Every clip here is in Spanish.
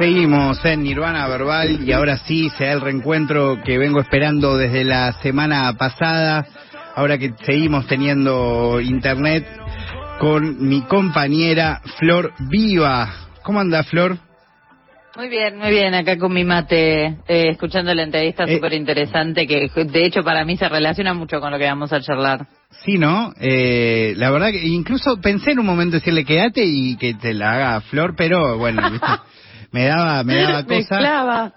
Seguimos en Nirvana Verbal y ahora sí se da el reencuentro que vengo esperando desde la semana pasada, ahora que seguimos teniendo internet, con mi compañera Flor Viva. ¿Cómo anda Flor? Muy bien, muy bien, acá con mi mate, eh, escuchando la entrevista Eh. súper interesante que de hecho para mí se relaciona mucho con lo que vamos a charlar. Sí, ¿no? Eh, la verdad que incluso pensé en un momento decirle quédate y que te la haga Flor, pero bueno, ¿viste? me daba, me daba cosa. Mezclaba.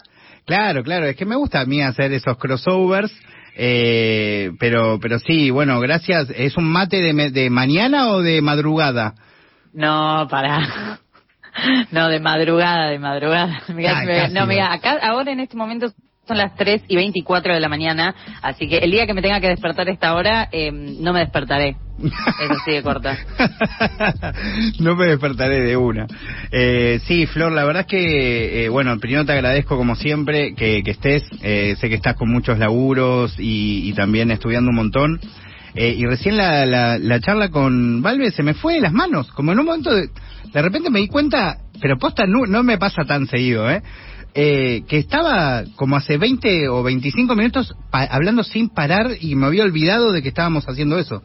Claro, claro, es que me gusta a mí hacer esos crossovers, eh, pero, pero sí, bueno, gracias. ¿Es un mate de, de mañana o de madrugada? No, para. No, de madrugada, de madrugada. Mirá, Ah, me- ¿no? mira, acá ahora en este momento son las 3 y 24 de la mañana, así que el día que me tenga que despertar esta hora, eh, no me despertaré. Eso sí de corta. no me despertaré de una. Eh, sí, Flor, la verdad es que, eh, bueno, primero te agradezco como siempre que, que estés. Eh, sé que estás con muchos laburos y, y también estudiando un montón. Eh, y recién la, la, la charla con Valve se me fue de las manos. Como en un momento, de, de repente me di cuenta, pero posta no, no me pasa tan seguido, ¿eh? Eh, que estaba como hace 20 o 25 minutos hablando sin parar y me había olvidado de que estábamos haciendo eso.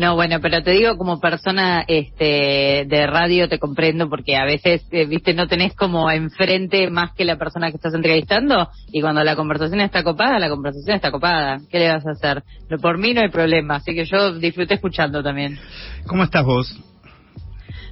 No, bueno, pero te digo como persona este de radio te comprendo porque a veces, eh, viste, no tenés como enfrente más que la persona que estás entrevistando y cuando la conversación está copada, la conversación está copada. ¿Qué le vas a hacer? No, por mí no hay problema, así que yo disfruté escuchando también. ¿Cómo estás vos?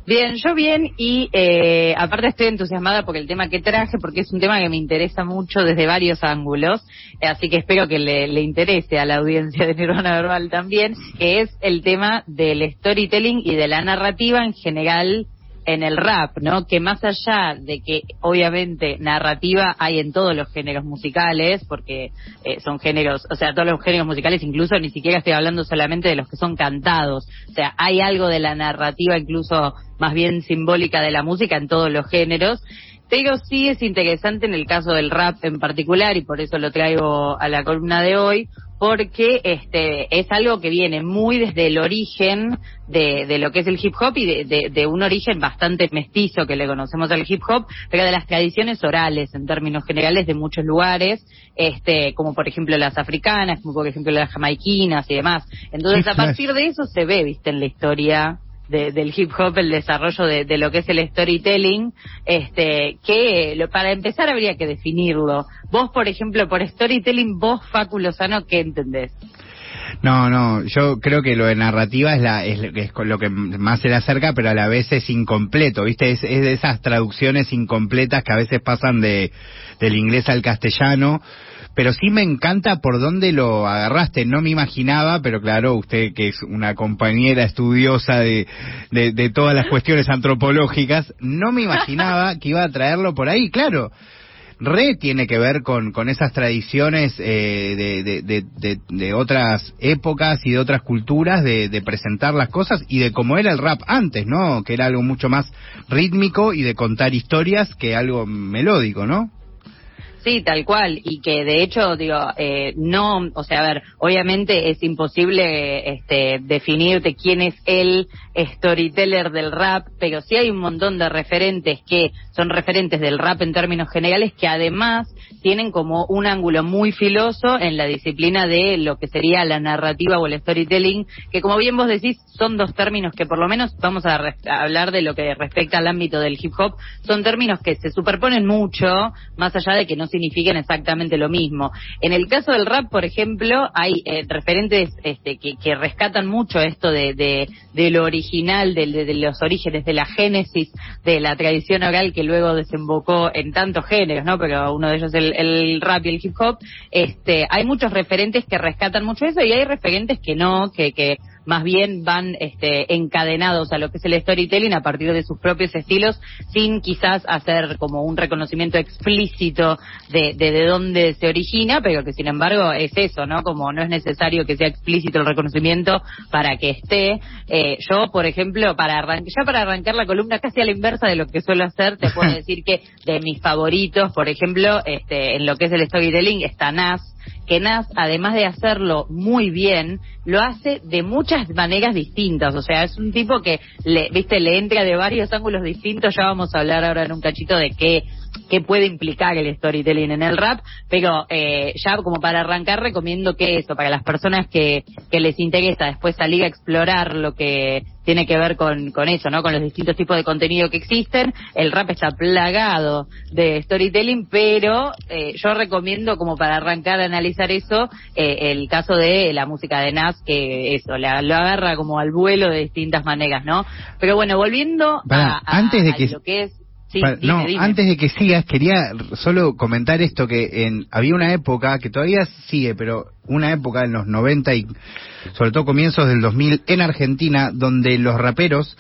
Bien, yo bien y eh, aparte estoy entusiasmada porque el tema que traje, porque es un tema que me interesa mucho desde varios ángulos, eh, así que espero que le, le interese a la audiencia de Nirvana Verbal también, que es el tema del storytelling y de la narrativa en general en el rap, ¿no? Que más allá de que obviamente narrativa hay en todos los géneros musicales, porque eh, son géneros, o sea, todos los géneros musicales, incluso ni siquiera estoy hablando solamente de los que son cantados, o sea, hay algo de la narrativa incluso más bien simbólica de la música en todos los géneros. Pero sí es interesante en el caso del rap en particular y por eso lo traigo a la columna de hoy, porque este es algo que viene muy desde el origen de, de lo que es el hip hop y de, de- de un origen bastante mestizo que le conocemos al hip hop, pero de las tradiciones orales en términos generales de muchos lugares, este como por ejemplo las africanas, como por ejemplo las jamaiquinas y demás. Entonces a partir de eso se ve, viste, en la historia de- del hip hop, el desarrollo de, de lo que es el storytelling, este, que lo- para empezar habría que definirlo. Vos, por ejemplo, por storytelling, vos, Facu Lozano, ¿qué entendés? No, no, yo creo que lo de narrativa es, la, es, es lo que más se le acerca, pero a la vez es incompleto, ¿viste? Es, es de esas traducciones incompletas que a veces pasan de, del inglés al castellano, pero sí me encanta por dónde lo agarraste, no me imaginaba, pero claro, usted que es una compañera estudiosa de, de, de todas las cuestiones antropológicas, no me imaginaba que iba a traerlo por ahí, claro re tiene que ver con, con esas tradiciones eh, de, de, de, de- de otras épocas y de otras culturas de, de presentar las cosas y de cómo era el rap antes, ¿no? Que era algo mucho más rítmico y de contar historias que algo melódico, ¿no? Sí, tal cual, y que de hecho, digo, eh, no, o sea, a ver, obviamente es imposible este, definirte quién es el storyteller del rap, pero sí hay un montón de referentes que son referentes del rap en términos generales que además tienen como un ángulo muy filoso en la disciplina de lo que sería la narrativa o el storytelling, que como bien vos decís, son dos términos que por lo menos vamos a, a hablar de lo que respecta al ámbito del hip hop, son términos que se superponen mucho, más allá de que no signifiquen exactamente lo mismo. En el caso del rap, por ejemplo, hay eh, referentes este, que, rescatan mucho esto de, de, de lo original, de los orígenes, de la génesis de la tradición oral que luego desembocó en tantos géneros, ¿no? Pero uno de ellos el, el rap y el hip hop. Este, hay muchos referentes que rescatan mucho eso y hay referentes que no, que, que más bien van este, encadenados a lo que es el storytelling a partir de sus propios estilos, sin quizás hacer como un reconocimiento explícito de, de, de dónde se origina, pero que sin embargo es eso, ¿no? Como no es necesario que sea explícito el reconocimiento para que esté. Eh, yo, por ejemplo, para ya para arrancar la columna casi a la inversa de lo que suelo hacer, te puedo decir que de mis favoritos, por ejemplo, este, en lo que es el storytelling está Nas, que Nas, además de hacerlo muy bien, lo hace de muchas maneras distintas. O sea, es un tipo que, le, viste, le entra de varios ángulos distintos. Ya vamos a hablar ahora en un cachito de qué qué puede implicar el storytelling en el rap, pero eh, ya como para arrancar recomiendo que eso, para las personas que, que les interesa después salir a explorar lo que tiene que ver con, con eso, ¿no? Con los distintos tipos de contenido que existen. El rap está plagado de storytelling, pero eh, yo recomiendo como para arrancar a analizar eso, eh, el caso de la música de Nas, que eso, la, lo agarra como al vuelo de distintas maneras, ¿no? Pero bueno, volviendo a, antes de que... lo que es no, antes de que sigas, quería solo comentar esto, que en, había una época, que todavía sigue, pero una época en los 90 y sobre todo comienzos del 2000 en Argentina, donde los raperos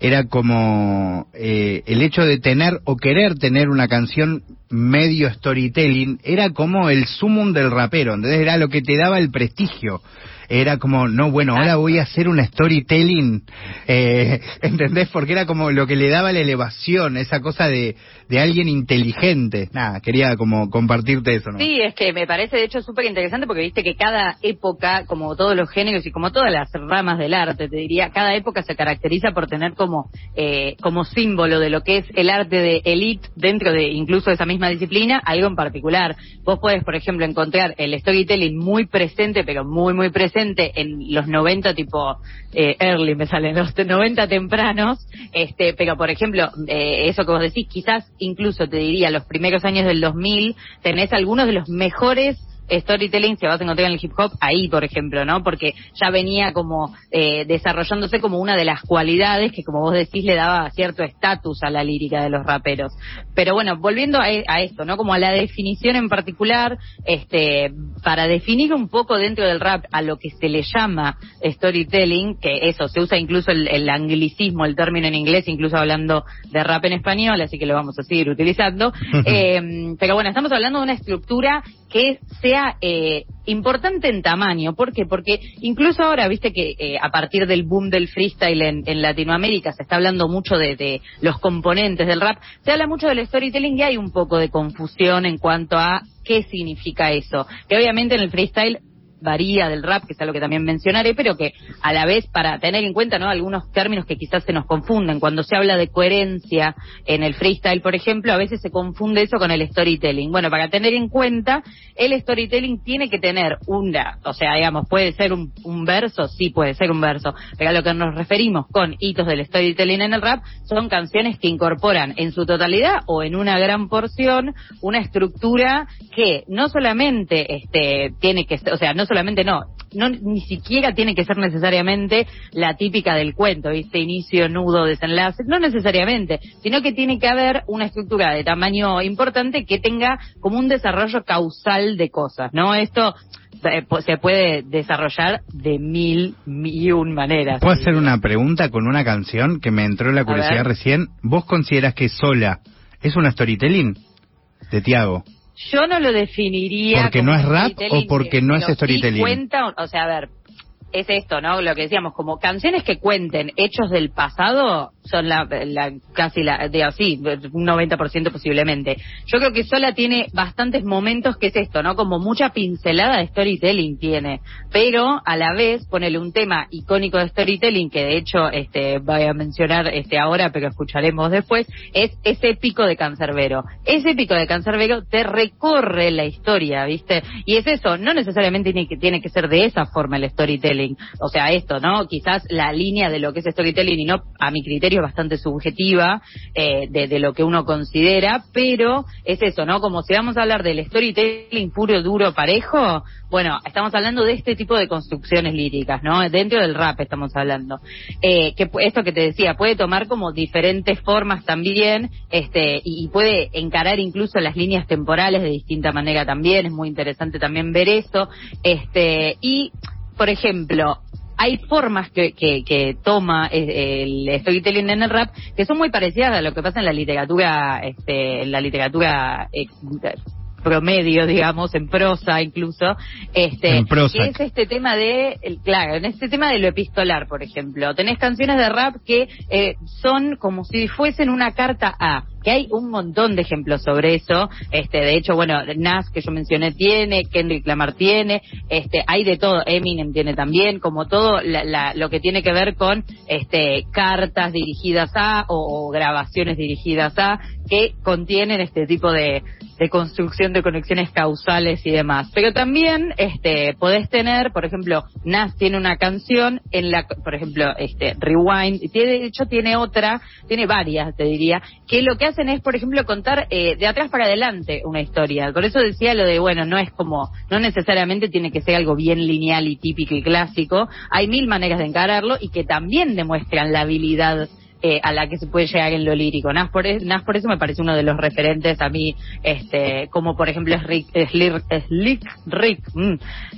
era como eh, el hecho de tener o querer tener una canción medio storytelling, era como el sumum del rapero, entonces era lo que te daba el prestigio era como, no, bueno, ahora voy a hacer una storytelling, eh, ¿entendés? Porque era como lo que le daba la elevación, esa cosa de, de alguien inteligente. Nada, quería como compartirte eso, ¿no? Sí, es que me parece de hecho súper interesante porque viste que cada época, como todos los géneros y como todas las ramas del arte, te diría, cada época se caracteriza por tener como, eh, como símbolo de lo que es el arte de elite dentro de incluso esa misma disciplina, algo en particular. Vos puedes, por ejemplo, encontrar el storytelling muy presente, pero muy, muy presente en los 90 tipo eh, early me salen los 90 tempranos este pero por ejemplo eh, eso que vos decís quizás incluso te diría los primeros años del 2000 tenés algunos de los mejores storytelling se vas a encontrar en el hip hop ahí, por ejemplo, ¿no? Porque ya venía como eh, desarrollándose como una de las cualidades que, como vos decís, le daba cierto estatus a la lírica de los raperos. Pero bueno, volviendo a, esto, ¿no? Como a la definición en particular, este, para definir un poco dentro del rap a lo que se le llama storytelling, que eso, se usa incluso el, anglicismo, el término en inglés, incluso hablando de rap en español, así que lo vamos a seguir utilizando. eh, pero bueno, estamos hablando de una estructura que sea eh, importante en tamaño. ¿Por qué? Porque incluso ahora, viste que eh, a partir del boom del freestyle en, Latinoamérica se está hablando mucho de, de, los componentes del rap, se habla mucho del storytelling y hay un poco de confusión en cuanto a qué significa eso. Que obviamente en el freestyle varía del rap, que es algo que también mencionaré, pero que a la vez para tener en cuenta ¿no? algunos términos que quizás se nos confunden. Cuando se habla de coherencia en el freestyle, por ejemplo, a veces se confunde eso con el storytelling. Bueno, para tener en cuenta, el storytelling tiene que tener una, o sea, digamos, puede ser un, verso, sí puede ser un verso, pero a lo que nos referimos con hitos del storytelling en el rap son canciones que incorporan en su totalidad o en una gran porción una estructura que no solamente este tiene que, o sea, no solamente no, no ni siquiera tiene que ser necesariamente la típica del cuento, ¿viste? Inicio, nudo, desenlace, no necesariamente, sino que tiene que haber una estructura de tamaño importante que tenga como un desarrollo causal de cosas, ¿no? Esto eh, se puede desarrollar de mil y un maneras. ¿Puedo hacer una pregunta con una canción que me entró la curiosidad recién? ¿Vos consideras que Sola es una storytelling de Tiago? Yo no lo definiría. ¿Porque no es rap o porque no es storytelling? cuenta, o sea, a ver, es esto, ¿no? Lo que decíamos, como canciones que cuenten hechos del pasado, son la, casi la, de así, un 90% posiblemente. Yo creo que Sola tiene bastantes momentos que es esto, ¿no? Como mucha pincelada de storytelling tiene, pero a la vez ponele un tema icónico de storytelling que de hecho este voy a mencionar este ahora, pero escucharemos después, es ese pico de Cancerbero. Ese pico de Cancerbero te recorre la historia, ¿viste? Y es eso, no necesariamente tiene que, tiene que ser de esa forma el storytelling. O sea, esto, ¿no? Quizás la línea de lo que es storytelling y no a mi criterio bastante subjetiva eh, de, lo que uno considera, pero es eso, ¿no? Como si vamos a hablar del storytelling puro, duro, parejo, bueno, estamos hablando de este tipo de construcciones líricas, ¿no? Dentro del rap estamos hablando. Eh, que esto que te decía, puede tomar como diferentes formas también, este, y, puede encarar incluso las líneas temporales de distinta manera también, es muy interesante también ver eso, este, y por ejemplo, hay formas que, que, toma eh, el storytelling en el rap que son muy parecidas a lo que pasa en la literatura, este, en la literatura eh, promedio, digamos, en prosa incluso, este, que es este tema de, claro, en este tema de lo epistolar, por ejemplo, tenés canciones de rap que eh, son como si fuesen una carta a que hay un montón de ejemplos sobre eso. Este, de hecho, bueno, Nas que yo mencioné tiene, Kendrick Lamar tiene, este, hay de todo, Eminem tiene también, como todo lo que tiene que ver con este, cartas dirigidas a o, grabaciones dirigidas a que contienen este tipo de, de construcción de conexiones causales y demás. Pero también este, podés tener, por ejemplo, Nas tiene una canción en la, por ejemplo, este, Rewind, tiene, de hecho tiene otra, tiene varias, te diría, que lo que hacen es, por ejemplo, contar eh, de atrás para adelante una historia. Por eso decía lo de, bueno, no es como, no necesariamente tiene que ser algo bien lineal y típico y clásico. Hay mil maneras de encararlo y que también demuestran la habilidad eh, a la que se puede llegar en lo lírico. Nas por, Nas por eso me parece uno de los referentes a mí, este, como por ejemplo es Rick, Slick Rick. Mm.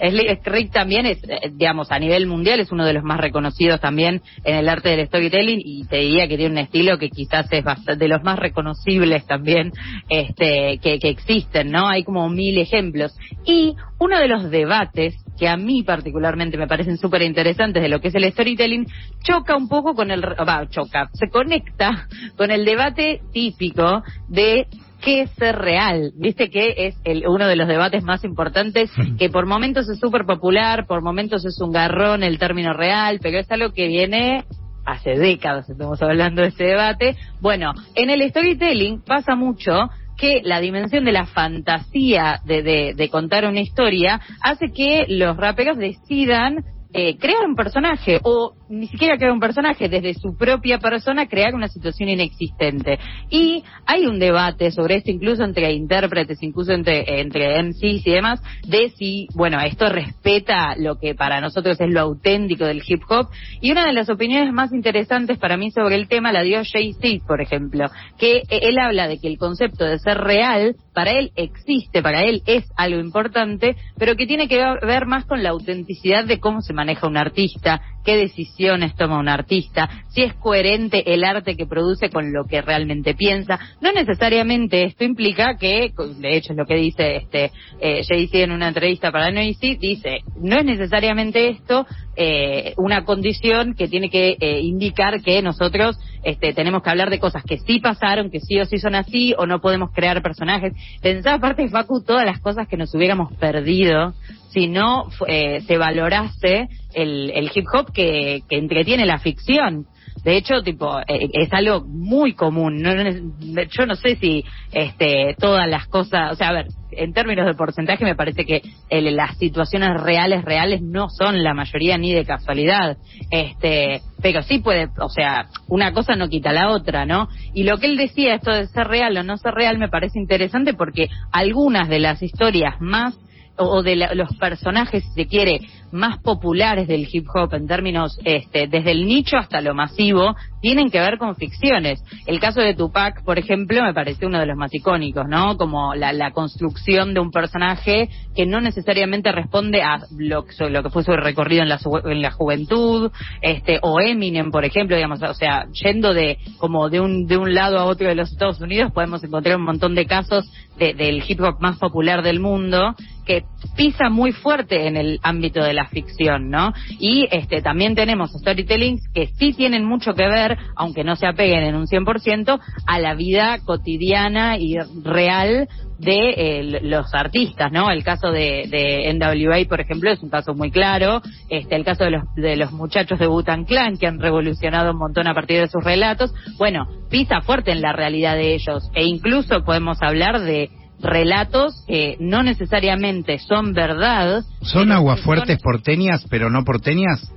Slick, Rick también es, eh, digamos, a nivel mundial es uno de los más reconocidos también en el arte del storytelling y te diría que tiene un estilo que quizás es bastante, de los más reconocibles también este, que existen, ¿no? Hay como mil ejemplos. Y uno de los debates que a mí particularmente me parecen súper interesantes de lo que es el storytelling, choca un poco con el, va, choca, se conecta con el debate típico de qué es ser real. Viste que es el, uno de los debates más importantes, que por momentos es súper popular, por momentos es un garrón el término real, pero es algo que viene hace décadas, estamos hablando de ese debate. Bueno, en el storytelling pasa mucho que la dimensión de la fantasía de, de, de contar una historia hace que los raperos decidan eh, crear un personaje o ni siquiera crear un personaje, desde su propia persona crear una situación inexistente. Y hay un debate sobre esto incluso entre intérpretes, incluso entre, entre MCs y demás, de si, bueno, esto respeta lo que para nosotros es lo auténtico del hip hop. Y una de las opiniones más interesantes para mí sobre el tema la dio Jay-Z, por ejemplo, que él habla de que el concepto de ser real para él existe, para él es algo importante, pero que tiene que ver más con la autenticidad de cómo se maneja un artista, qué decisiones toma un artista, si es coherente el arte que produce con lo que realmente piensa. No necesariamente esto implica que, de hecho es lo que dice este eh, Jay-Z en una entrevista para Noisy, dice, no es necesariamente esto eh, una condición que tiene que eh, indicar que nosotros este, tenemos que hablar de cosas que sí pasaron, que sí o sí son así, o no podemos crear personajes. Pensaba aparte, Facu, todas las cosas que nos hubiéramos perdido si no eh, se valorase el, el hip hop que, que entretiene la ficción. De hecho, tipo, eh, es algo muy común. No, yo no sé si este, todas las cosas, o sea, a ver, en términos de porcentaje me parece que las situaciones reales, reales no son la mayoría ni de casualidad. Este, pero sí puede, o sea, una cosa no quita la otra, ¿no? Y lo que él decía, esto de ser real o no ser real, me parece interesante porque algunas de las historias más o de los personajes, si se quiere, más populares del hip hop en términos este, desde el nicho hasta lo masivo, tienen que ver con ficciones. El caso de Tupac, por ejemplo, me pareció uno de los más icónicos, ¿no? Como la, la construcción de un personaje que no necesariamente responde a lo, lo que fue su recorrido en la, en la juventud, este, o Eminem, por ejemplo, digamos, o sea, yendo de como de un, de un lado a otro de los Estados Unidos, podemos encontrar un montón de casos del hip hop más popular del mundo que pisa muy fuerte en el ámbito de la ficción, ¿no? Y este también tenemos storytellings que sí tienen mucho que ver, aunque no se apeguen en un 100%, a la vida cotidiana y real de eh, los artistas, ¿no? El caso de, de, NWA, por ejemplo, es un caso muy claro. Este, el caso de los, de los muchachos de Butan Clan, que han revolucionado un montón a partir de sus relatos. Bueno, pisa fuerte en la realidad de ellos. E incluso podemos hablar de relatos que no necesariamente son verdad. ¿Son aguafuertes porteñas, pero no porteñas?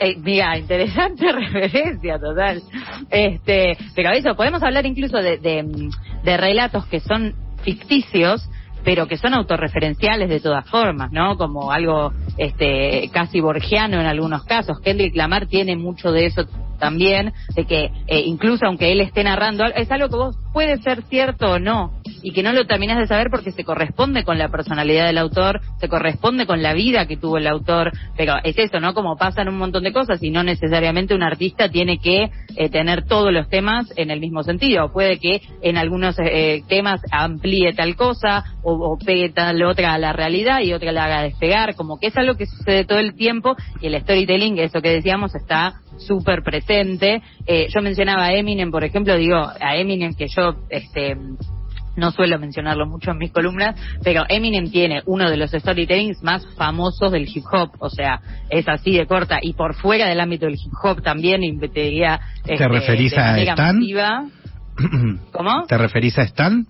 Eh, mira, interesante referencia total. Este, pero eso, podemos hablar incluso de, de, de relatos que son ficticios, pero que son autorreferenciales de todas formas, ¿no? Como algo este casi borgiano en algunos casos. Kendrick Lamar tiene mucho de eso también, de que eh, incluso aunque él esté narrando, es algo que vos puede ser cierto o no, y que no lo terminas de saber porque se corresponde con la personalidad del autor, se corresponde con la vida que tuvo el autor, pero es eso, ¿no? Como pasan un montón de cosas y no necesariamente un artista tiene que eh, tener todos los temas en el mismo sentido. Puede que en algunos eh, temas amplíe tal cosa o, o, pegue tal otra a la realidad y otra la haga despegar, como que es algo que sucede todo el tiempo y el storytelling, eso que decíamos, está súper presente. Eh, yo mencionaba a Eminem, por ejemplo, digo, a Eminem que yo, este, no suelo mencionarlo mucho en mis columnas, pero Eminem tiene uno de los storytellings más famosos del hip hop, o sea, es así de corta y por fuera del ámbito del hip hop también, y te diría, ¿Te este, referís a Stan? ¿Cómo? ¿Te referís a Stan?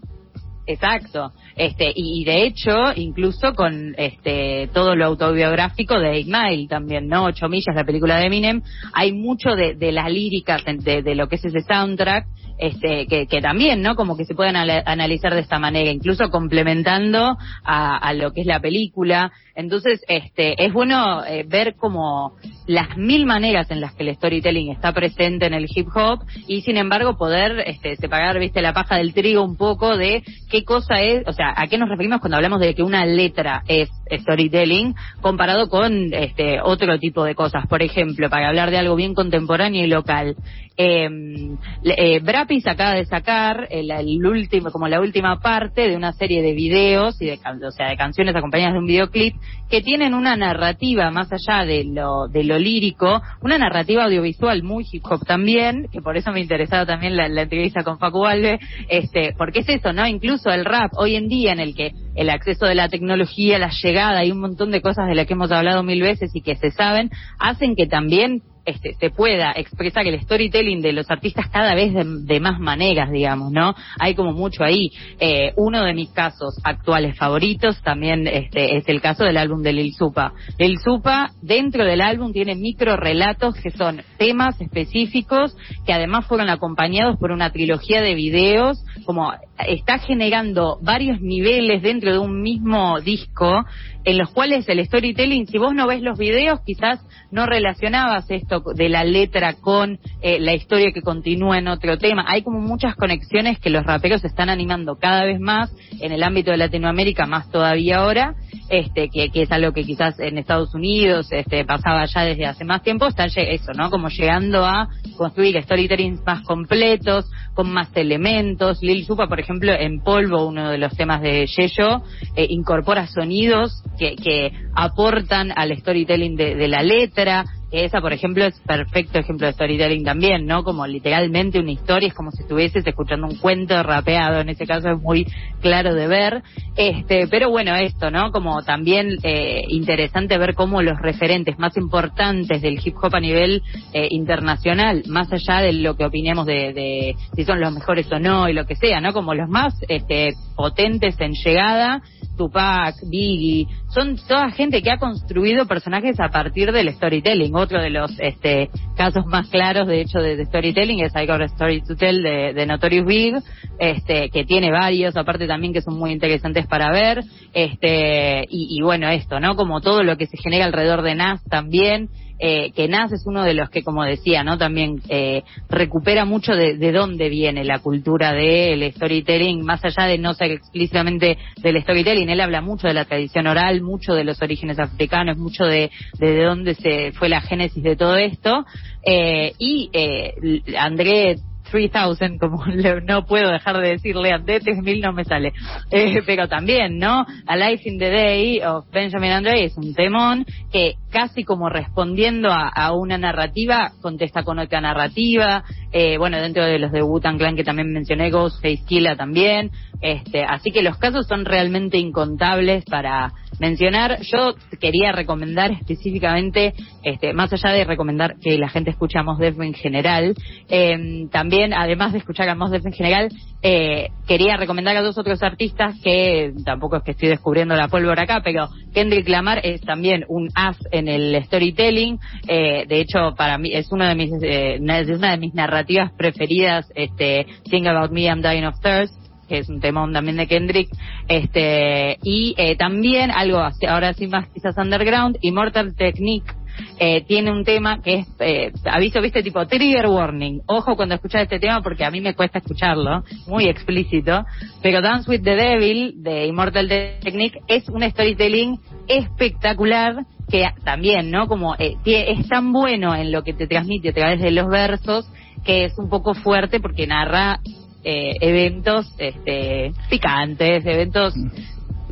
Exacto. Este, y, de hecho, incluso con este todo lo autobiográfico de Eight también, ¿no? Ocho millas, la película de Eminem, hay mucho de, de las líricas, de, de, lo que es ese soundtrack, este, que, que también, ¿no? Como que se pueden analizar de esta manera, incluso complementando a, a lo que es la película. Entonces, este, es bueno eh, ver como las mil maneras en las que el storytelling está presente en el hip hop y sin embargo poder este, separar, viste, la paja del trigo un poco de qué cosa es, o sea, a qué nos referimos cuando hablamos de que una letra es storytelling comparado con este otro tipo de cosas. Por ejemplo, para hablar de algo bien contemporáneo y local, em, eh, Brapis acaba de sacar el, el, último, como la última parte de una serie de videos y de, o sea, de canciones acompañadas de un videoclip que tienen una narrativa más allá de lo, de lo lírico, una narrativa audiovisual muy hip hop también, que por eso me interesaba también la, entrevista con Facu Alve, este, porque es eso, ¿no? Incluso el rap hoy en día en el que el acceso de la tecnología, la llegada y un montón de cosas de las que hemos hablado mil veces y que se saben, hacen que también este, se pueda expresar el storytelling de los artistas cada vez de, más maneras, digamos, ¿no? Hay como mucho ahí. Eh, uno de mis casos actuales favoritos también este, es el caso del álbum de Lil Supa. Lil Supa, dentro del álbum, tiene micro relatos que son temas específicos que además fueron acompañados por una trilogía de videos, como está generando varios niveles dentro de un mismo disco en los cuales el storytelling, si vos no ves los videos, quizás no relacionabas esto de la letra con eh, la historia que continúa en otro tema. Hay como muchas conexiones que los raperos están animando cada vez más en el ámbito de Latinoamérica, más todavía ahora, este, que, es algo que quizás en Estados Unidos este, pasaba ya desde hace más tiempo, está eso, ¿no? Como llegando a construir storytellings más completos, con más elementos. Lil Supa, por ejemplo, en Polvo, uno de los temas de Yeyo, eh, incorpora sonidos que, que aportan al storytelling de, de la letra, esa, por ejemplo, es perfecto ejemplo de storytelling también, ¿no? Como literalmente una historia, es como si estuvieses escuchando un cuento rapeado, en ese caso es muy claro de ver. Este, pero bueno, esto, ¿no? Como también eh, interesante ver cómo los referentes más importantes del hip hop a nivel eh, internacional, más allá de lo que opinemos de, de, si son los mejores o no y lo que sea, ¿no? Como los más este, potentes en llegada, Tupac, Biggie, son toda gente que ha construido personajes a partir del storytelling. Otro de los este, casos más claros, de hecho, de, storytelling es I Got a Story to Tell de, Notorious Big, este, que tiene varios, aparte también que son muy interesantes para ver. Este, y, y bueno, esto, ¿no? Como todo lo que se genera alrededor de Nas también eh, que Nas es uno de los que, como decía, ¿no? También eh, recupera mucho de, de, dónde viene la cultura del storytelling, más allá de no ser explícitamente del storytelling, él habla mucho de la tradición oral, mucho de los orígenes africanos, mucho de, de, dónde se fue la génesis de todo esto. Eh, y eh, André 3000, como no puedo dejar de decirle a 3000 no me sale. Eh, pero también, ¿no? A Life in the Day of Benjamin Andre es un temón que casi como respondiendo a, una narrativa, contesta con otra narrativa. Eh, bueno, dentro de los de Wu-Tang Clan que también mencioné, Ghostface Killa también. Este, así que los casos son realmente incontables para mencionar. Yo quería recomendar específicamente, este, más allá de recomendar que la gente escuche a Mos Def en general, eh, también, además de escuchar a Def en general, eh, quería recomendar a dos otros artistas que tampoco es que estoy descubriendo la pólvora acá, pero Kendrick Lamar es también un as en el storytelling. Eh, de hecho, para mí es una de mis eh, una de mis narrativas preferidas. Este, Think About Me, I'm Dying of Thirst que es un temón también de Kendrick, este, y eh, también algo ahora sí más quizás underground, Immortal Technique, eh, tiene un tema que es, eh, aviso, viste, tipo trigger warning. Ojo cuando escuchas este tema porque a mí me cuesta escucharlo, muy explícito. Pero Dance with the Devil de Immortal Technique es un storytelling espectacular que también, ¿no? Como eh, es tan bueno en lo que te transmite a través de los versos que es un poco fuerte porque narra eh, eventos este, picantes, eventos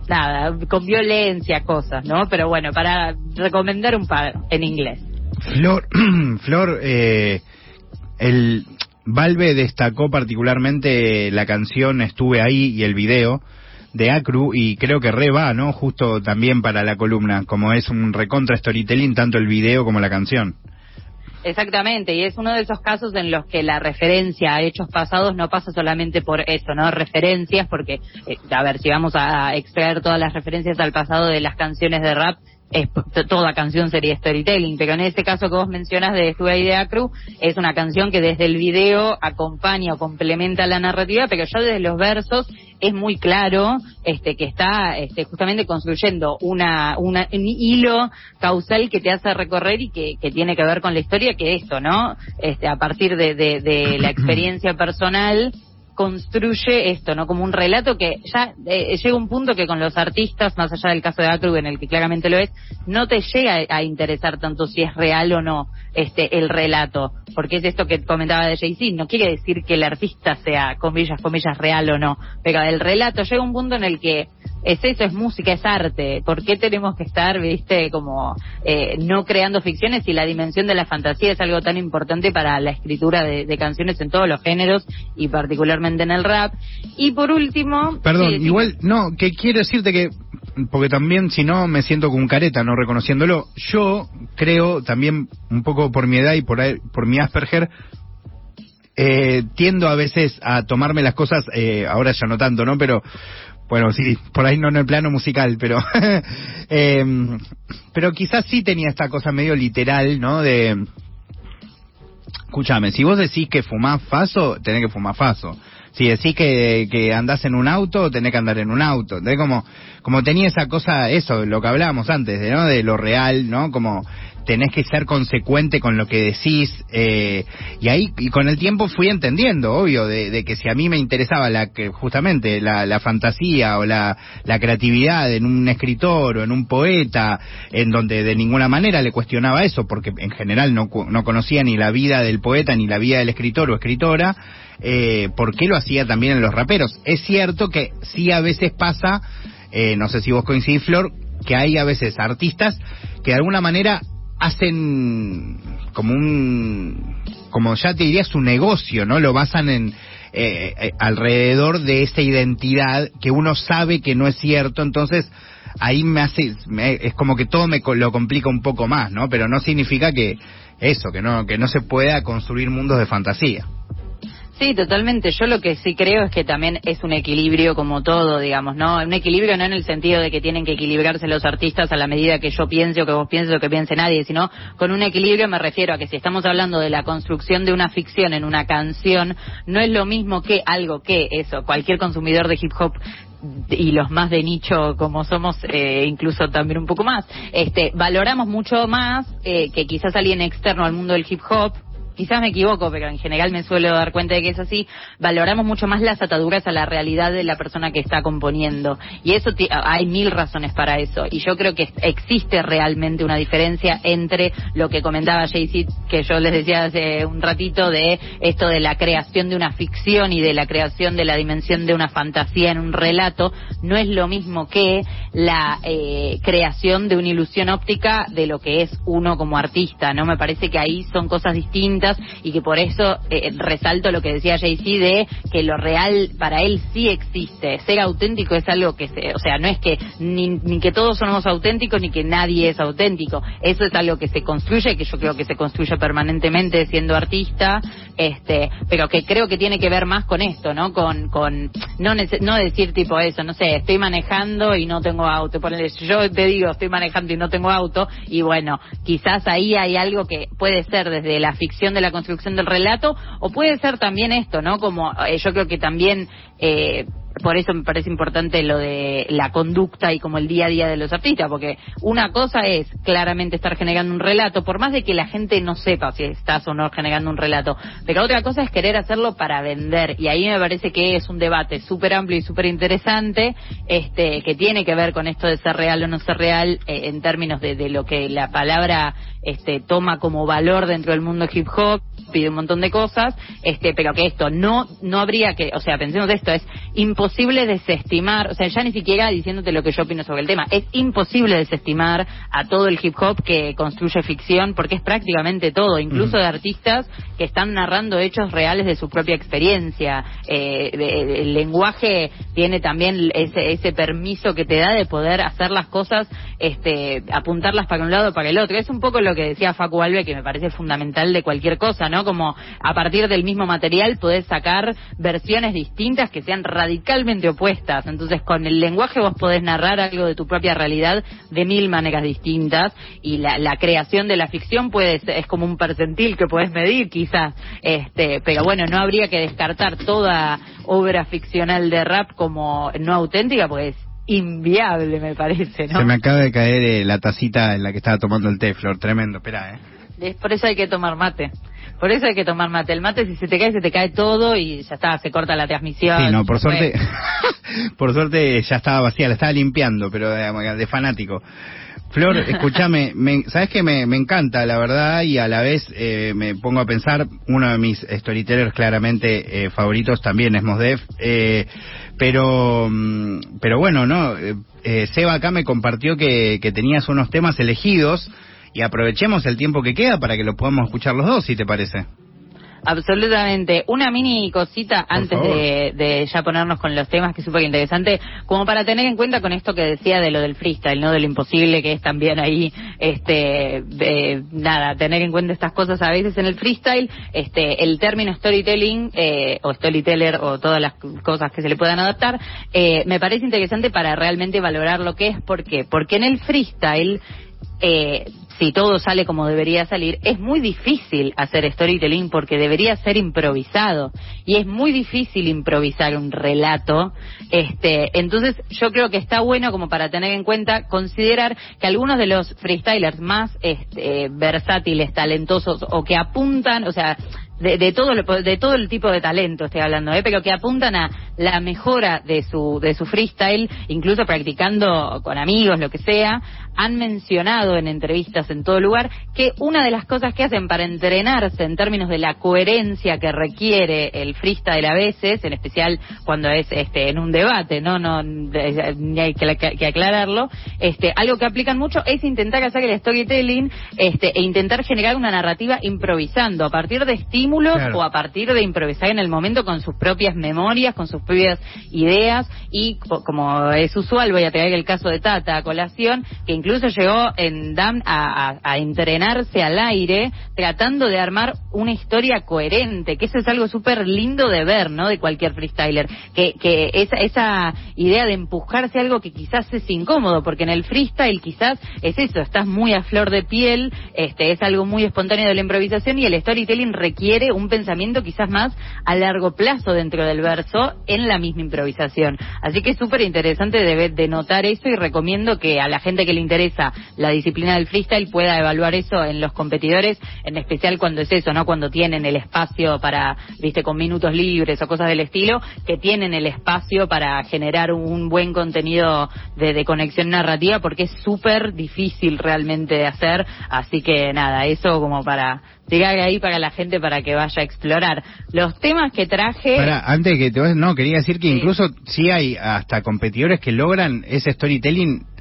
nada, con violencia, cosas, ¿no? Pero bueno, para recomendar un par en inglés. Flor, Flor, eh, el Valve destacó particularmente la canción Estuve ahí y el video de Acru y creo que re va, ¿no? Justo también para la columna, como es un recontra storytelling tanto el video como la canción. Exactamente, y es uno de esos casos en los que la referencia a hechos pasados no pasa solamente por eso, ¿no? Referencias, porque, eh, a ver, si vamos a extraer todas las referencias al pasado de las canciones de rap, es, toda canción sería storytelling, pero en este caso que vos mencionas de Estuve de Acru, es una canción que desde el video acompaña o complementa la narrativa, pero ya desde los versos es muy claro este que está este, justamente construyendo una, una, un hilo causal que te hace recorrer y que, que tiene que ver con la historia, que esto, ¿no? Este, a partir de, de, de la experiencia personal construye esto, ¿no? Como un relato que ya eh, llega un punto que con los artistas, más allá del caso de Acru, en el que claramente lo es, no te llega a interesar tanto si es real o no este el relato, porque es esto que comentaba de Jay-Z, no quiere decir que el artista sea, comillas, comillas, real o no, pero el relato llega un punto en el que es eso, es música, es arte. ¿Por qué tenemos que estar, viste, como eh, no creando ficciones y la dimensión de la fantasía es algo tan importante para la escritura de, canciones en todos los géneros y particularmente en el rap? Y por último... Perdón, igual, no, que quiero decirte que, porque también si no me siento con careta, no reconociéndolo, yo creo también un poco por mi edad y por, por mi Asperger, eh, tiendo a veces a tomarme las cosas, eh, ahora ya no tanto, ¿no? Pero bueno, sí, por ahí no en el plano musical, pero eh, pero quizás sí tenía esta cosa medio literal, ¿no? De escúchame, si vos decís que fumás faso, tenés que fumar faso. Si decís que, que andás en un auto, tenés que andar en un auto. Entonces, como, como tenía esa cosa, eso, lo que hablábamos antes, de, ¿no? De lo real, ¿no? Como tenés que ser consecuente con lo que decís. Eh, y ahí, y con el tiempo fui entendiendo, obvio, de, que si a mí me interesaba la que justamente la, la fantasía o la, la, creatividad en un escritor o en un poeta, en donde de ninguna manera le cuestionaba eso, porque en general no, no conocía ni la vida del poeta ni la vida del escritor o escritora, eh, ¿por qué lo hacía también en los raperos? Es cierto que sí a veces pasa, eh, no sé si vos coincidís, Flor, que hay a veces artistas que de alguna manera hacen como un, como ya te diría, su negocio, ¿no? Lo basan en, eh, eh, alrededor de esa identidad que uno sabe que no es cierto, entonces ahí me hace, es como que todo me lo complica un poco más, ¿no? Pero no significa que eso, que no, que no se pueda construir mundos de fantasía. Sí, totalmente. Yo lo que sí creo es que también es un equilibrio como todo, digamos, ¿no? Un equilibrio no en el sentido de que tienen que equilibrarse los artistas a la medida que yo piense o que vos pienses o que piense nadie, sino con un equilibrio me refiero a que si estamos hablando de la construcción de una ficción en una canción, no es lo mismo que algo que eso, cualquier consumidor de hip hop y los más de nicho como somos, eh, incluso también un poco más, este, valoramos mucho más eh, que quizás alguien externo al mundo del hip hop quizás me equivoco, pero en general me suelo dar cuenta de que es así, valoramos mucho más las ataduras a la realidad de la persona que está componiendo. Y eso hay mil razones para eso. Y yo creo que existe realmente una diferencia entre lo que comentaba Jay-Z, que yo les decía hace un ratito, de esto de la creación de una ficción y de la creación de la dimensión de una fantasía en un relato, no es lo mismo que la eh, creación de una ilusión óptica de lo que es uno como artista, ¿no? Me parece que ahí son cosas distintas y que por eso eh, resalto lo que decía Jay-Z de que lo real para él sí existe. Ser auténtico es algo que se, o sea, no es que ni, ni que todos somos auténticos ni que nadie es auténtico. Eso es algo que se construye, que yo creo que se construye permanentemente siendo artista, este, pero que creo que tiene que ver más con esto, ¿no? Con, con no, no decir tipo eso, no sé, estoy manejando y no tengo auto. yo te digo, estoy manejando y no tengo auto, y bueno, quizás ahí hay algo que puede ser desde la ficción de la construcción del relato, o puede ser también esto, ¿no? Como eh, yo creo que también eh, por eso me parece importante lo de la conducta y como el día a día de los artistas, porque una cosa es claramente estar generando un relato, por más de que la gente no sepa si estás o no generando un relato, pero otra cosa es querer hacerlo para vender, y ahí me parece que es un debate súper amplio y súper interesante, este, que tiene que ver con esto de ser real o no ser real, eh, en términos de, de, lo que la palabra este, toma como valor dentro del mundo hip hop, pide un montón de cosas, este, pero que esto no, no habría que, o sea, pensemos esto, es imposible imposible desestimar, o sea, ya ni siquiera diciéndote lo que yo opino sobre el tema, es imposible desestimar a todo el hip hop que construye ficción porque es prácticamente todo, incluso de artistas que están narrando hechos reales de su propia experiencia. Eh, el lenguaje tiene también ese, ese permiso que te da de poder hacer las cosas, este, apuntarlas para un lado o para el otro. Es un poco lo que decía Facu Alve, que me parece fundamental de cualquier cosa, ¿no? Como a partir del mismo material podés sacar versiones distintas que sean radicalmente opuestas. Entonces, con el lenguaje vos podés narrar algo de tu propia realidad de mil maneras distintas y la, la creación de la ficción puede es como un percentil que puedes medir quizás, este, pero bueno, no habría que descartar toda obra ficcional de rap como no auténtica, pues inviable, me parece, ¿no? Se me acaba de caer eh, la tacita en la que estaba tomando el té, Flor, tremendo, espera, ¿eh? Es por eso hay que tomar mate. Por eso hay que tomar mate. El mate, si se te cae, se te cae todo y ya está, se corta la transmisión. Sí, no, por suerte, por suerte ya estaba vacía, la estaba limpiando, pero de, fanático. Flor, escúchame, sabes que me, me, encanta, la verdad, y a la vez eh, me pongo a pensar, uno de mis storytellers claramente eh, favoritos también es Mosdef, eh, pero, mm, pero bueno, no, eh, Seba acá me compartió que, que tenías unos temas elegidos y aprovechemos el tiempo que queda para que lo podamos escuchar los dos, si te parece. Absolutamente. Una mini cosita antes de, ya ponernos con los temas, que es súper interesante, como para tener en cuenta con esto que decía de lo del freestyle, ¿no? De lo imposible que es también ahí, este, nada, tener en cuenta estas cosas a veces en el freestyle, este, el término storytelling, eh, o storyteller, o todas las cosas que se le puedan adaptar, eh, me parece interesante para realmente valorar lo que es. ¿Por qué? Porque en el freestyle, eh, si todo sale como debería salir, es muy difícil hacer storytelling porque debería ser improvisado y es muy difícil improvisar un relato. Este, entonces yo creo que está bueno como para tener en cuenta considerar que algunos de los freestylers más este, versátiles, talentosos o que apuntan, o sea, de, de, todo de todo el tipo de talento estoy hablando, ¿eh? pero que apuntan a la mejora de su de su freestyle, incluso practicando con amigos, lo que sea, han mencionado en entrevistas en todo lugar que una de las cosas que hacen para entrenarse en términos de la coherencia que requiere el freestyle a veces, en especial cuando es este en un debate, no no ni hay que, que, aclararlo, este algo que aplican mucho es intentar hacer el storytelling este e intentar generar una narrativa improvisando a partir de estímulos o a partir de improvisar en el momento con sus propias memorias, con sus propias ideas y como es usual voy a traer el caso de Tata a colación que incluso llegó en DAM a, entrenarse al aire tratando de armar una historia coherente, que eso es algo súper lindo de ver, ¿no? De cualquier freestyler, que, que esa, esa idea de empujarse algo que quizás es incómodo, porque en el freestyle quizás es eso, estás muy a flor de piel, este es algo muy espontáneo de la improvisación y el storytelling requiere un pensamiento quizás más a largo plazo dentro del verso en la misma improvisación. Así que es súper interesante de, de notar eso y recomiendo que a la gente que le interesa interesa la disciplina del freestyle pueda evaluar eso en los competidores, en especial cuando es eso, ¿no? Cuando tienen el espacio para, viste, con minutos libres o cosas del estilo, que tienen el espacio para generar un buen contenido de, conexión narrativa, porque es súper difícil realmente de hacer. Así que nada, eso como para llegar ahí para la gente para que vaya a explorar. Los temas que traje. Para, antes que te no, quería decir que incluso sí hay hasta competidores que logran ese storytelling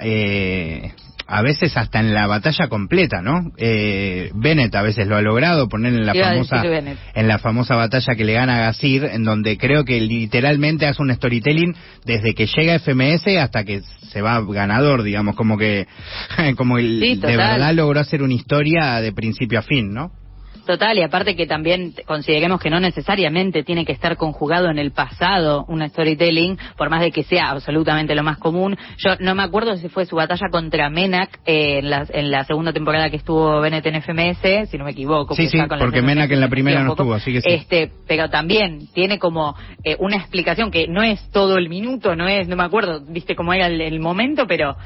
eh, a veces hasta en la batalla completa, ¿no? Eh, Bennett a veces lo ha logrado poner en la famosa en la famosa batalla que le gana a Gasir, en donde creo que literalmente hace un storytelling desde que llega FMS hasta que se va ganador, digamos, como que como el, de verdad logró hacer una historia de principio a fin, ¿no? Total, y aparte que también consideremos que no necesariamente tiene que estar conjugado en el pasado un storytelling, por más de que sea absolutamente lo más común. Yo no me acuerdo si fue su batalla contra Menak eh, en, la, en la segunda temporada que estuvo Bennett en FMS, si no me equivoco. Sí, sí, porque Menak en la primera no estuvo, así que sí. Este, pero también tiene como eh, una explicación que no es todo el minuto, no es, no me acuerdo, viste cómo era el momento, pero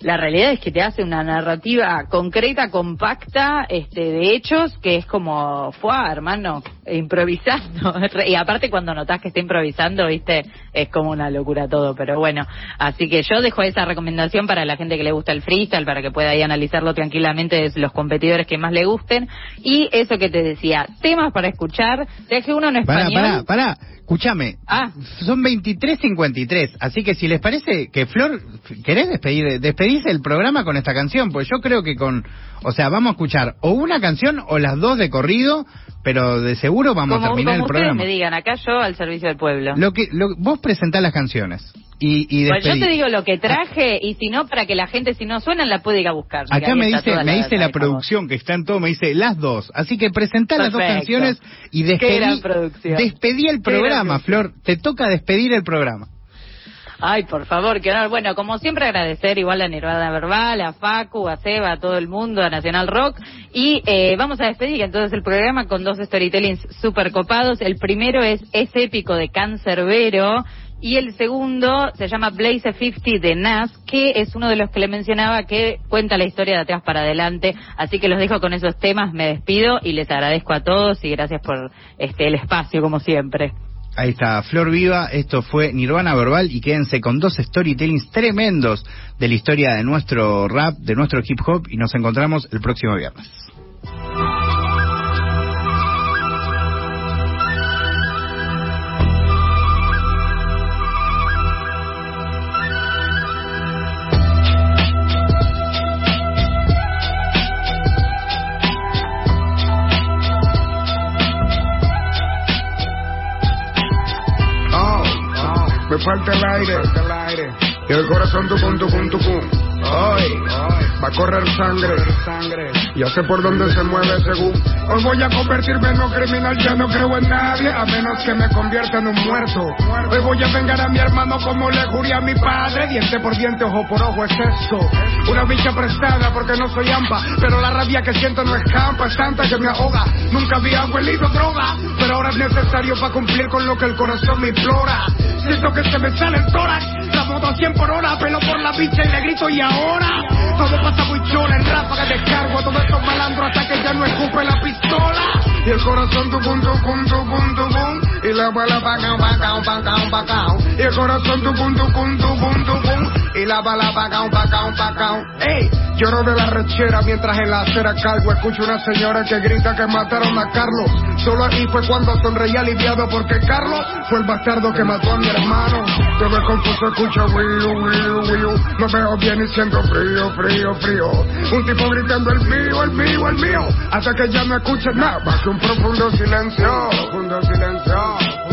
la realidad es que te hace una narrativa concreta, compacta, este, de hechos, que es como, fue hermano, improvisando. y aparte cuando notas que está improvisando, viste, es como una locura todo, pero bueno, así que yo dejo esa recomendación para la gente que le gusta el freestyle, para que pueda ahí analizarlo tranquilamente de los competidores que más le gusten. Y eso que te decía, temas para escuchar, deje uno en español. Pará, pará, pará. Escúchame, Ah. son 23.53, así que si les parece que Flor, ¿querés despedir, despedirse el programa con esta canción? Pues yo creo que con, o sea, vamos a escuchar o una canción o las dos de corrido, pero de seguro vamos como a terminar como el ustedes programa. me digan, acá yo al servicio del pueblo. Lo que, lo- vos presentás las canciones y, y Pues yo te digo lo que traje y si no, para que la gente, si no suenan, la puede ir a buscar. Acá me dice, me dice la producción que está en todo, me dice las dos. Así que presentá las dos canciones y despedí, despedí el programa. Flor. Te toca despedir el programa. Ay, por favor, que honor. Bueno, como siempre agradecer igual a Nirvana Verbal, a Facu, a Seba, a todo el mundo, a Nacional Rock. Y eh, vamos a despedir entonces el programa con dos storytellings super copados. El primero es Es épico de Cancerbero. Y el segundo se llama Blaze 50 de Nas, que es uno de los que le mencionaba que cuenta la historia de atrás para adelante. Así que los dejo con esos temas, me despido y les agradezco a todos y gracias por este el espacio como siempre. Ahí está, Flor Viva, esto fue Nirvana Verbal y quédense con dos storytellings tremendos de la historia de nuestro rap, de nuestro hip hop y nos encontramos el próximo viernes. El aire, y el corazón tu pum tu. Va a correr sangre, ya sé por dónde se mueve según. Hoy voy a convertirme en un criminal, ya no creo en nadie, a menos que me convierta en un muerto. Hoy voy a vengar a mi hermano como le juré a mi padre, diente por diente, ojo por ojo es esto. Una bicha prestada porque no soy ampa, pero la rabia que siento no escampa, es tanta que me ahoga. Nunca había huelido droga, pero ahora es necesario para cumplir con lo que el corazón me implora. Siento que se me sale el tórax, la moto a 100 por hora, pelo por la bicha y le grito y ahora. Todo pasa muy chola, en ráfaga descargo a todos estos malandros hasta que ya no escupe la pistola. Y el corazón tu tu pum tu pum y la bala pa cao pa cao pa cao pa cao. Y el corazón tu pum tu pum y la bala pa cao pa cao pa cao. Ey, lloro de la rechera mientras en la acera cargo escucho una señora que grita que mataron a Carlos. Solo ahí fue cuando sonreí aliviado porque Carlos fue el bastardo que mató a mi hermano. Yo me confuso escucho wiu wiu wiu, no veo bien y siento frío frío frío. Un tipo gritando el mío el mío el mío hasta que ya no escuché nada que un profundo silencio, profundo silencio.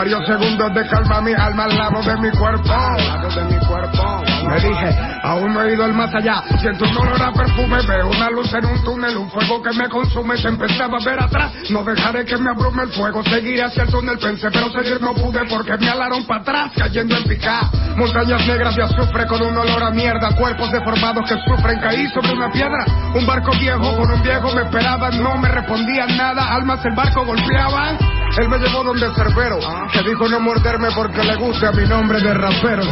Varios segundos de calma mi alma al lado de mi cuerpo, al lado de mi cuerpo. Me dije, aún no he ido al más allá. Siento un olor a perfume, veo una luz en un túnel, un fuego que me consume. Se empezaba a ver atrás. No dejaré que me abrume el fuego. Seguiré hacia el túnel, pensé, pero seguir no pude porque me alaron para atrás, cayendo en picá. Montañas negras de azufre con un olor a mierda. Cuerpos deformados que sufren. Caí sobre una piedra. Un barco viejo con un viejo me esperaban. No me respondían nada. Almas el barco golpeaban. Él me llevó donde Cerbero, que dijo no morderme porque le gusta mi nombre de rapero.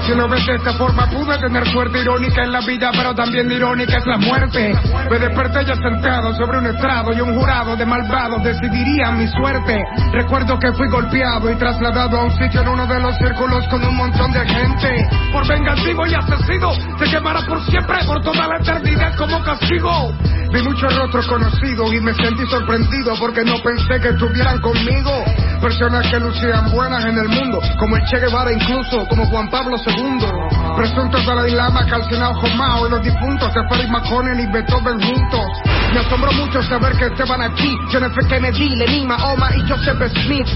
Si lo ves de esta forma, pude tener suerte irónica en la vida, pero también irónica es la muerte. Me desperté ya sentado sobre un estrado y un jurado de malvados decidirían mi suerte. Recuerdo que fui golpeado y trasladado a un sitio en uno de los círculos con un montón de gente. Por vengativo y asesino, se quemará por siempre, por toda la eternidad como castigo. Vi muchos rostros conocidos y me sentí sorprendido porque no pensé que estuvieran conmigo. Personas que lucían buenas en el mundo, como el Che Guevara incluso, como Juan Pablo II. Presuntos Dalai Lama, calcinado Jomao y los difuntos de Farid Maconen y Beethoven juntos. Me asombró mucho saber que estaban aquí. John F. Kennedy, Lenin, Mahoma y Joseph Smith.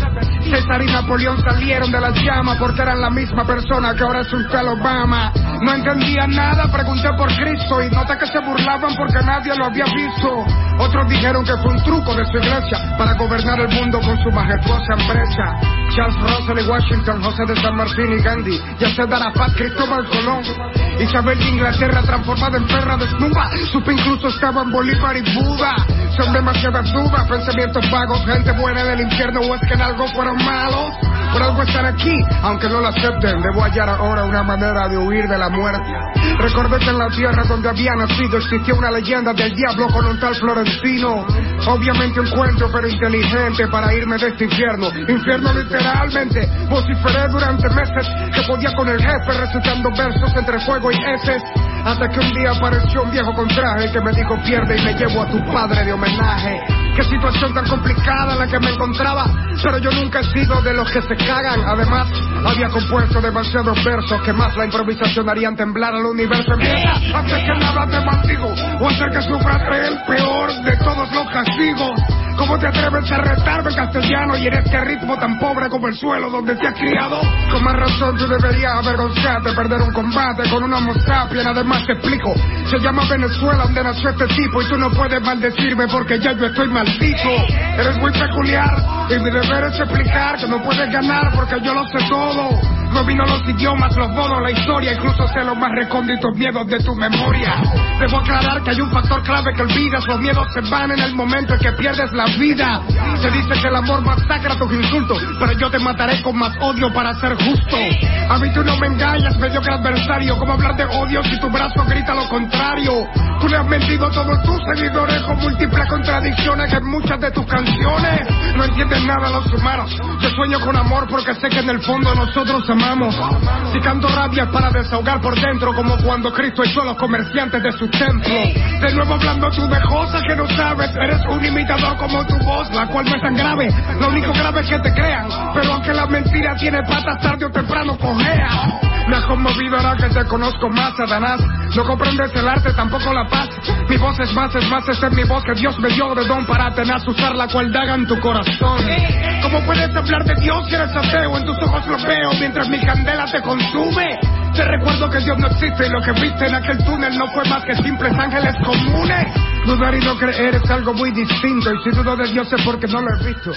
César y Napoleón salieron de las llamas porque eran la misma persona que ahora es un tal Obama. No entendía nada, pregunté por Cristo y noté que se burlaban porque nadie lo había visto. Otros dijeron que fue un truco de su iglesia para gobernar el mundo con su majestuosa empresa. Charles Russell y Washington, José de San Martín y Gandhi, Yasser Arafat, Cristóbal Colón, Isabel de Inglaterra transformada en perra desnuda, supe incluso estaban Bolívar y Son demasiadas dudas, pensamientos vagos, gente buena del infierno o es que en algo fueron malos. Por algo están aquí, aunque no lo acepten. Debo hallar ahora una manera de huir de la muerte. Recordé que en la tierra donde había nacido existía una leyenda del diablo con un tal Florentino. Obviamente un cuento, pero inteligente para irme de este infierno. Infierno literalmente. Vociferé durante meses que podía con el jefe recitando versos entre fuego y heces. Hasta que un día apareció un viejo con traje que me dijo pierde y me llevo a tu padre de homenaje. Qué situación tan complicada la que me encontraba, pero yo nunca he sido de los que se cagan. Además, había compuesto demasiados versos que más la improvisación harían temblar al universo. Empieza antes que nada te maldigo, o hacer que sufras el peor de todos los castigos. ¿Cómo te atreves a retarme en castellano y en este ritmo tan pobre como el suelo donde te has criado? Con más razón tú deberías avergonzarte, perder un combate con una mostapia. Además te explico, se llama Venezuela donde nació este tipo y tú no puedes maldecirme porque ya yo estoy maldito. Eres muy peculiar y mi deber es explicar que no puedes ganar porque yo lo sé todo. Domino los idiomas, los modos, la historia, incluso sé los más recónditos miedos de tu memoria. Debo aclarar que hay un factor clave que olvidas, los miedos se van en el momento en que pierdes la vida. Se dice que el amor masacra tus insultos, pero yo te mataré con más odio para ser justo. A mí tú no me engañas, mediocre adversario, ¿cómo hablar de odio si tu brazo grita lo contrario? Tú le has mentido a todos tus seguidores con múltiples contradicciones en muchas de tus canciones. No entienden nada los humanos. Yo sueño con amor porque sé que en el fondo nosotros amamos. Si canto rabia es para desahogar por dentro, como cuando Cristo echó a los comerciantes de su templo. De nuevo hablando tú de que no sabes, eres un imitador como tu voz, la cual no es tan grave. Lo único grave es que te crean, pero aunque la mentira tiene patas tarde o temprano cojea. Me has conmovido ahora que te conozco más, Satanás. No comprendes el arte, tampoco la paz. Mi voz es más, es más, esta es mi voz que Dios me dio de don para tener usar la cual daga en tu corazón. ¿Cómo puedes hablar de Dios si eres ateo? En tus ojos lo veo mientras mi candela te consume. Te recuerdo que Dios no existe y lo que viste en aquel túnel no fue más que simples ángeles comunes. Dudar y no creer es algo muy distinto y si dudo de Dios es porque no lo he visto.